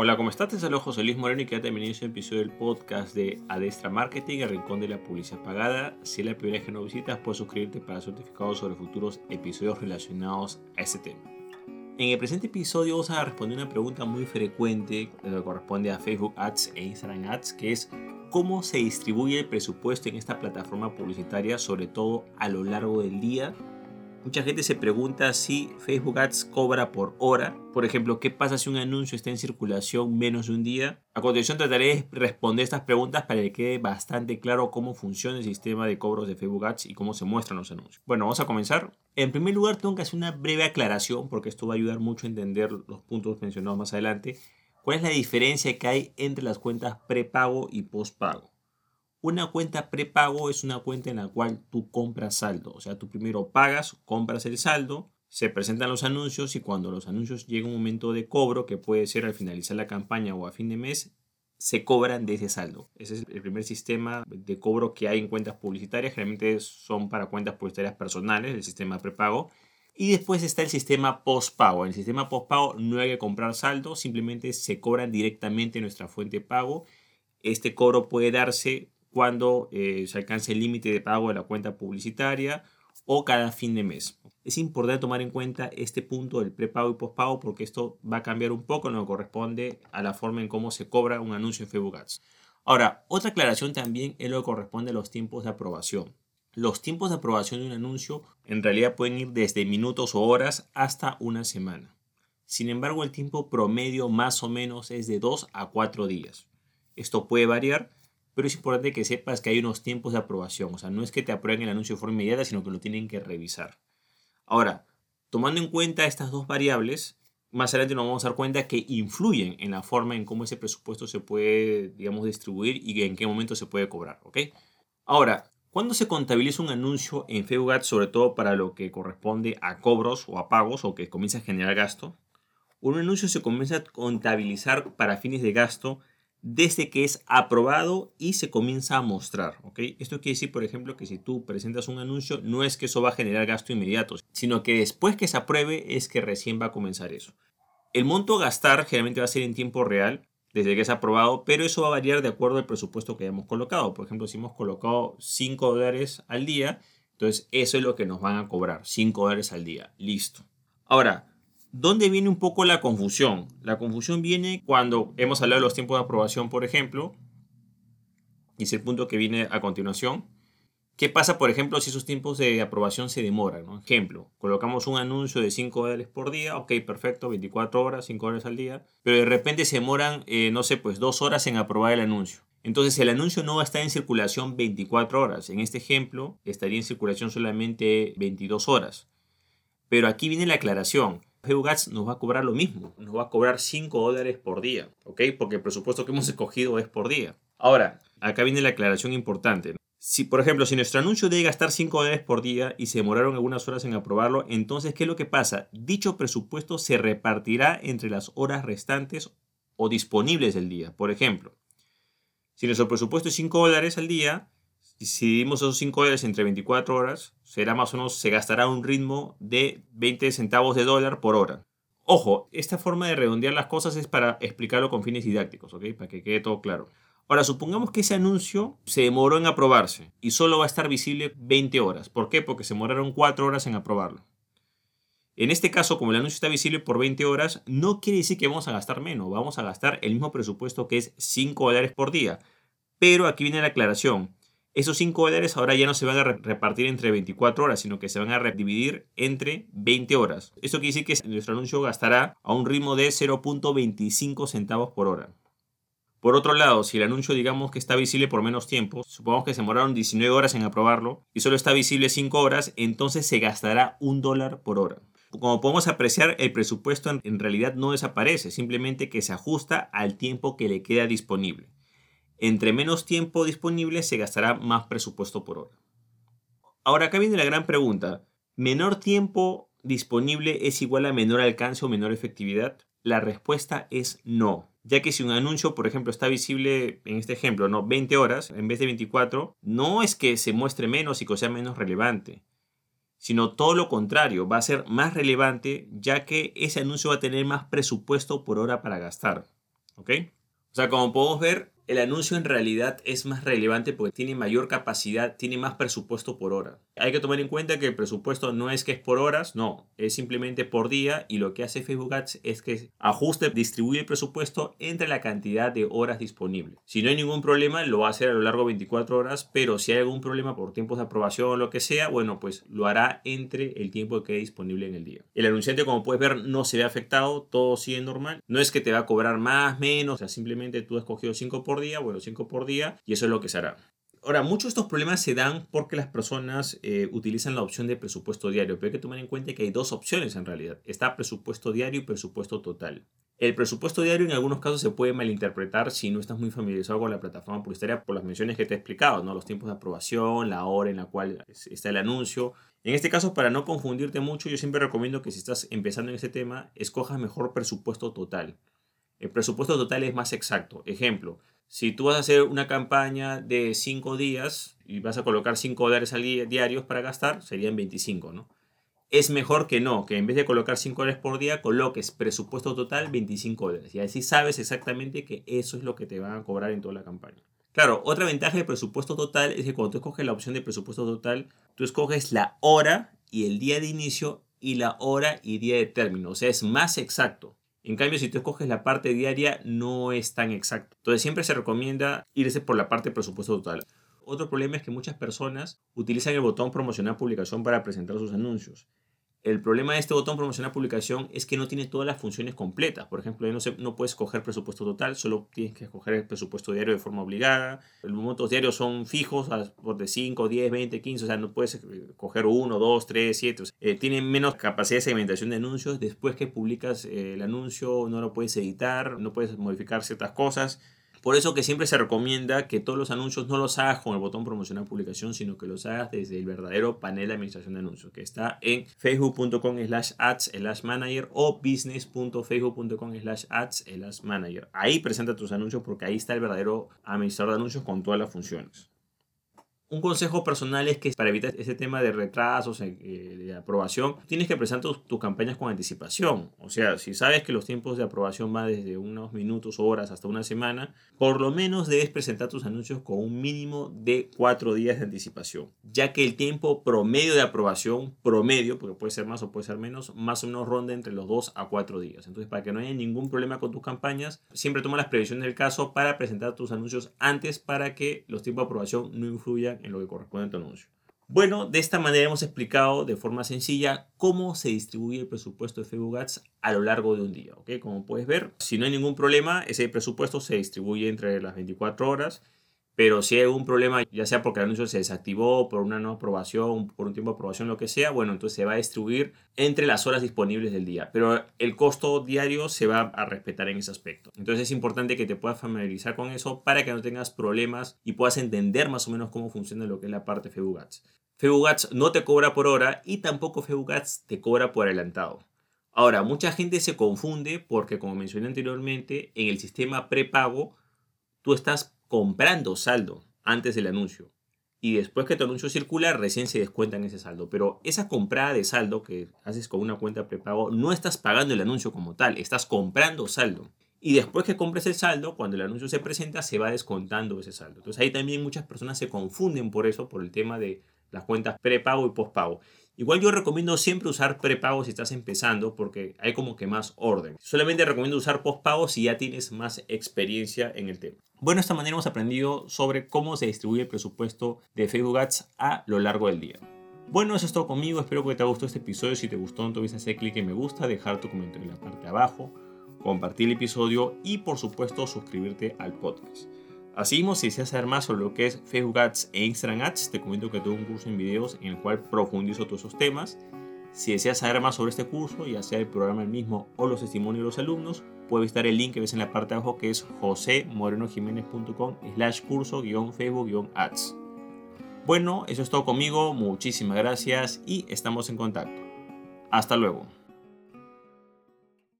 Hola, ¿cómo estás? Te saludo José Luis Moreno y quédate bienvenido a este episodio del podcast de Adestra Marketing, el rincón de la publicidad pagada. Si es la primera vez que nos visitas, puedes suscribirte para certificados sobre futuros episodios relacionados a este tema. En el presente episodio vamos a responder una pregunta muy frecuente que corresponde a Facebook Ads e Instagram Ads, que es cómo se distribuye el presupuesto en esta plataforma publicitaria, sobre todo a lo largo del día Mucha gente se pregunta si Facebook Ads cobra por hora. Por ejemplo, ¿qué pasa si un anuncio está en circulación menos de un día? A continuación trataré de responder estas preguntas para que quede bastante claro cómo funciona el sistema de cobros de Facebook Ads y cómo se muestran los anuncios. Bueno, vamos a comenzar. En primer lugar, tengo que hacer una breve aclaración porque esto va a ayudar mucho a entender los puntos mencionados más adelante. ¿Cuál es la diferencia que hay entre las cuentas prepago y postpago? Una cuenta prepago es una cuenta en la cual tú compras saldo. O sea, tú primero pagas, compras el saldo, se presentan los anuncios y cuando los anuncios llega un momento de cobro, que puede ser al finalizar la campaña o a fin de mes, se cobran de ese saldo. Ese es el primer sistema de cobro que hay en cuentas publicitarias. Generalmente son para cuentas publicitarias personales, el sistema prepago. Y después está el sistema postpago. En el sistema postpago no hay que comprar saldo, simplemente se cobran directamente en nuestra fuente de pago. Este cobro puede darse cuando eh, se alcance el límite de pago de la cuenta publicitaria o cada fin de mes. Es importante tomar en cuenta este punto del prepago y postpago porque esto va a cambiar un poco en lo que corresponde a la forma en cómo se cobra un anuncio en Facebook Ads. Ahora, otra aclaración también es lo que corresponde a los tiempos de aprobación. Los tiempos de aprobación de un anuncio en realidad pueden ir desde minutos o horas hasta una semana. Sin embargo, el tiempo promedio más o menos es de 2 a 4 días. Esto puede variar pero es importante que sepas que hay unos tiempos de aprobación. O sea, no es que te aprueben el anuncio de forma inmediata, sino que lo tienen que revisar. Ahora, tomando en cuenta estas dos variables, más adelante nos vamos a dar cuenta que influyen en la forma en cómo ese presupuesto se puede, digamos, distribuir y en qué momento se puede cobrar, ¿ok? Ahora, ¿cuándo se contabiliza un anuncio en Facebook Ads, sobre todo para lo que corresponde a cobros o a pagos o que comienza a generar gasto? Un anuncio se comienza a contabilizar para fines de gasto desde que es aprobado y se comienza a mostrar. ¿ok? Esto quiere decir, por ejemplo, que si tú presentas un anuncio, no es que eso va a generar gasto inmediato, sino que después que se apruebe es que recién va a comenzar eso. El monto a gastar generalmente va a ser en tiempo real, desde que es aprobado, pero eso va a variar de acuerdo al presupuesto que hayamos colocado. Por ejemplo, si hemos colocado 5 dólares al día, entonces eso es lo que nos van a cobrar, 5 dólares al día. Listo. Ahora, ¿Dónde viene un poco la confusión? La confusión viene cuando hemos hablado de los tiempos de aprobación, por ejemplo, y es el punto que viene a continuación. ¿Qué pasa, por ejemplo, si esos tiempos de aprobación se demoran? Ejemplo, colocamos un anuncio de 5 dólares por día, ok, perfecto, 24 horas, 5 horas al día, pero de repente se demoran, eh, no sé, pues 2 horas en aprobar el anuncio. Entonces el anuncio no va a estar en circulación 24 horas. En este ejemplo, estaría en circulación solamente 22 horas. Pero aquí viene la aclaración. Facebook nos va a cobrar lo mismo, nos va a cobrar 5 dólares por día, ¿ok? Porque el presupuesto que hemos escogido es por día. Ahora, acá viene la aclaración importante. Si, por ejemplo, si nuestro anuncio debe gastar 5 dólares por día y se demoraron algunas horas en aprobarlo, entonces, ¿qué es lo que pasa? Dicho presupuesto se repartirá entre las horas restantes o disponibles del día. Por ejemplo, si nuestro presupuesto es 5 dólares al día, si dividimos esos 5 dólares entre 24 horas, será más o menos, se gastará un ritmo de 20 centavos de dólar por hora. Ojo, esta forma de redondear las cosas es para explicarlo con fines didácticos, ¿ok? Para que quede todo claro. Ahora, supongamos que ese anuncio se demoró en aprobarse y solo va a estar visible 20 horas. ¿Por qué? Porque se demoraron 4 horas en aprobarlo. En este caso, como el anuncio está visible por 20 horas, no quiere decir que vamos a gastar menos. Vamos a gastar el mismo presupuesto que es 5 dólares por día. Pero aquí viene la aclaración. Esos 5 dólares ahora ya no se van a repartir entre 24 horas, sino que se van a dividir entre 20 horas. Esto quiere decir que nuestro anuncio gastará a un ritmo de 0.25 centavos por hora. Por otro lado, si el anuncio digamos que está visible por menos tiempo, supongamos que se demoraron 19 horas en aprobarlo y solo está visible 5 horas, entonces se gastará un dólar por hora. Como podemos apreciar, el presupuesto en realidad no desaparece, simplemente que se ajusta al tiempo que le queda disponible. Entre menos tiempo disponible se gastará más presupuesto por hora. Ahora acá viene la gran pregunta. ¿Menor tiempo disponible es igual a menor alcance o menor efectividad? La respuesta es no, ya que si un anuncio, por ejemplo, está visible en este ejemplo, no 20 horas en vez de 24, no es que se muestre menos y que sea menos relevante, sino todo lo contrario, va a ser más relevante ya que ese anuncio va a tener más presupuesto por hora para gastar. ¿Ok? O sea, como podemos ver, el anuncio en realidad es más relevante porque tiene mayor capacidad, tiene más presupuesto por hora. Hay que tomar en cuenta que el presupuesto no es que es por horas, no, es simplemente por día y lo que hace Facebook Ads es que ajuste, distribuye el presupuesto entre la cantidad de horas disponibles. Si no hay ningún problema, lo va a hacer a lo largo de 24 horas, pero si hay algún problema por tiempos de aprobación o lo que sea, bueno, pues lo hará entre el tiempo que hay disponible en el día. El anunciante, como puedes ver, no se ve afectado, todo sigue normal. No es que te va a cobrar más, menos, o sea, simplemente tú has cogido 5 por día, bueno, 5 por día y eso es lo que se hará. Ahora, muchos de estos problemas se dan porque las personas eh, utilizan la opción de presupuesto diario, pero hay que tomar en cuenta que hay dos opciones en realidad. Está presupuesto diario y presupuesto total. El presupuesto diario en algunos casos se puede malinterpretar si no estás muy familiarizado con la plataforma publicitaria por las menciones que te he explicado, ¿no? los tiempos de aprobación, la hora en la cual está el anuncio. En este caso, para no confundirte mucho, yo siempre recomiendo que si estás empezando en ese tema, escojas mejor presupuesto total. El presupuesto total es más exacto. Ejemplo, si tú vas a hacer una campaña de 5 días y vas a colocar 5 dólares al día, diarios para gastar, serían 25, ¿no? Es mejor que no, que en vez de colocar 5 dólares por día, coloques presupuesto total 25 dólares. Y así sabes exactamente que eso es lo que te van a cobrar en toda la campaña. Claro, otra ventaja de presupuesto total es que cuando tú escoges la opción de presupuesto total, tú escoges la hora y el día de inicio y la hora y día de término. O sea, es más exacto. En cambio, si tú escoges la parte diaria, no es tan exacto. Entonces, siempre se recomienda irse por la parte presupuesto total. Otro problema es que muchas personas utilizan el botón promocionar publicación para presentar sus anuncios. El problema de este botón promocionar publicación es que no tiene todas las funciones completas. Por ejemplo, no, no puedes escoger presupuesto total, solo tienes que escoger el presupuesto diario de forma obligada. Los montos diarios son fijos, por de 5, 10, 20, 15, o sea, no puedes escoger 1, 2, 3, 7. tienen menos capacidad de segmentación de anuncios. Después que publicas eh, el anuncio, no lo puedes editar, no puedes modificar ciertas cosas. Por eso que siempre se recomienda que todos los anuncios no los hagas con el botón promocionar publicación, sino que los hagas desde el verdadero panel de administración de anuncios, que está en facebook.com slash ads slash manager o business.facebook.com slash ads slash manager. Ahí presenta tus anuncios porque ahí está el verdadero administrador de anuncios con todas las funciones. Un consejo personal es que para evitar ese tema de retrasos, eh, de aprobación, tienes que presentar tus, campañas con anticipación. O sea, si sabes que los tiempos de aprobación van desde unos minutos, horas, hasta una semana, por lo menos debes presentar tus anuncios con un mínimo de cuatro días de anticipación, ya que el tiempo promedio de aprobación, promedio, porque puede ser más o puede ser menos, más o menos ronda entre los dos a cuatro días. Entonces, para que no haya ningún problema con tus campañas, siempre toma las previsiones del caso para presentar tus anuncios antes para que los tiempos de aprobación no influyan en lo que corresponde a tu anuncio. Bueno, de esta manera hemos explicado de forma sencilla cómo se distribuye el presupuesto de Facebook Ads a lo largo de un día. ¿ok? Como puedes ver, si no hay ningún problema, ese presupuesto se distribuye entre las 24 horas pero si hay algún problema, ya sea porque el anuncio se desactivó, por una no aprobación, por un tiempo de aprobación, lo que sea, bueno, entonces se va a distribuir entre las horas disponibles del día. Pero el costo diario se va a respetar en ese aspecto. Entonces es importante que te puedas familiarizar con eso para que no tengas problemas y puedas entender más o menos cómo funciona lo que es la parte Facebook Ads. Facebook no te cobra por hora y tampoco Facebook te cobra por adelantado. Ahora, mucha gente se confunde porque, como mencioné anteriormente, en el sistema prepago, tú estás comprando saldo antes del anuncio. Y después que tu anuncio circula, recién se descuentan ese saldo. Pero esa comprada de saldo que haces con una cuenta prepago, no estás pagando el anuncio como tal, estás comprando saldo. Y después que compres el saldo, cuando el anuncio se presenta, se va descontando ese saldo. Entonces ahí también muchas personas se confunden por eso, por el tema de las cuentas prepago y postpago. Igual yo recomiendo siempre usar prepago si estás empezando porque hay como que más orden. Solamente recomiendo usar postpago si ya tienes más experiencia en el tema. Bueno, de esta manera hemos aprendido sobre cómo se distribuye el presupuesto de Facebook Ads a lo largo del día. Bueno, eso es todo conmigo. Espero que te haya gustado este episodio. Si te gustó, entonces hacer clic en me gusta, dejar tu comentario en la parte de abajo, compartir el episodio y por supuesto suscribirte al podcast. Así mismo, si deseas saber más sobre lo que es Facebook Ads e Instagram Ads, te comento que tengo un curso en videos en el cual profundizo todos esos temas. Si deseas saber más sobre este curso, ya sea el programa el mismo o los testimonios de los alumnos, puedes visitar el link que ves en la parte de abajo que es josemorenojiménez.com slash curso Facebook ads. Bueno, eso es todo conmigo, muchísimas gracias y estamos en contacto. Hasta luego.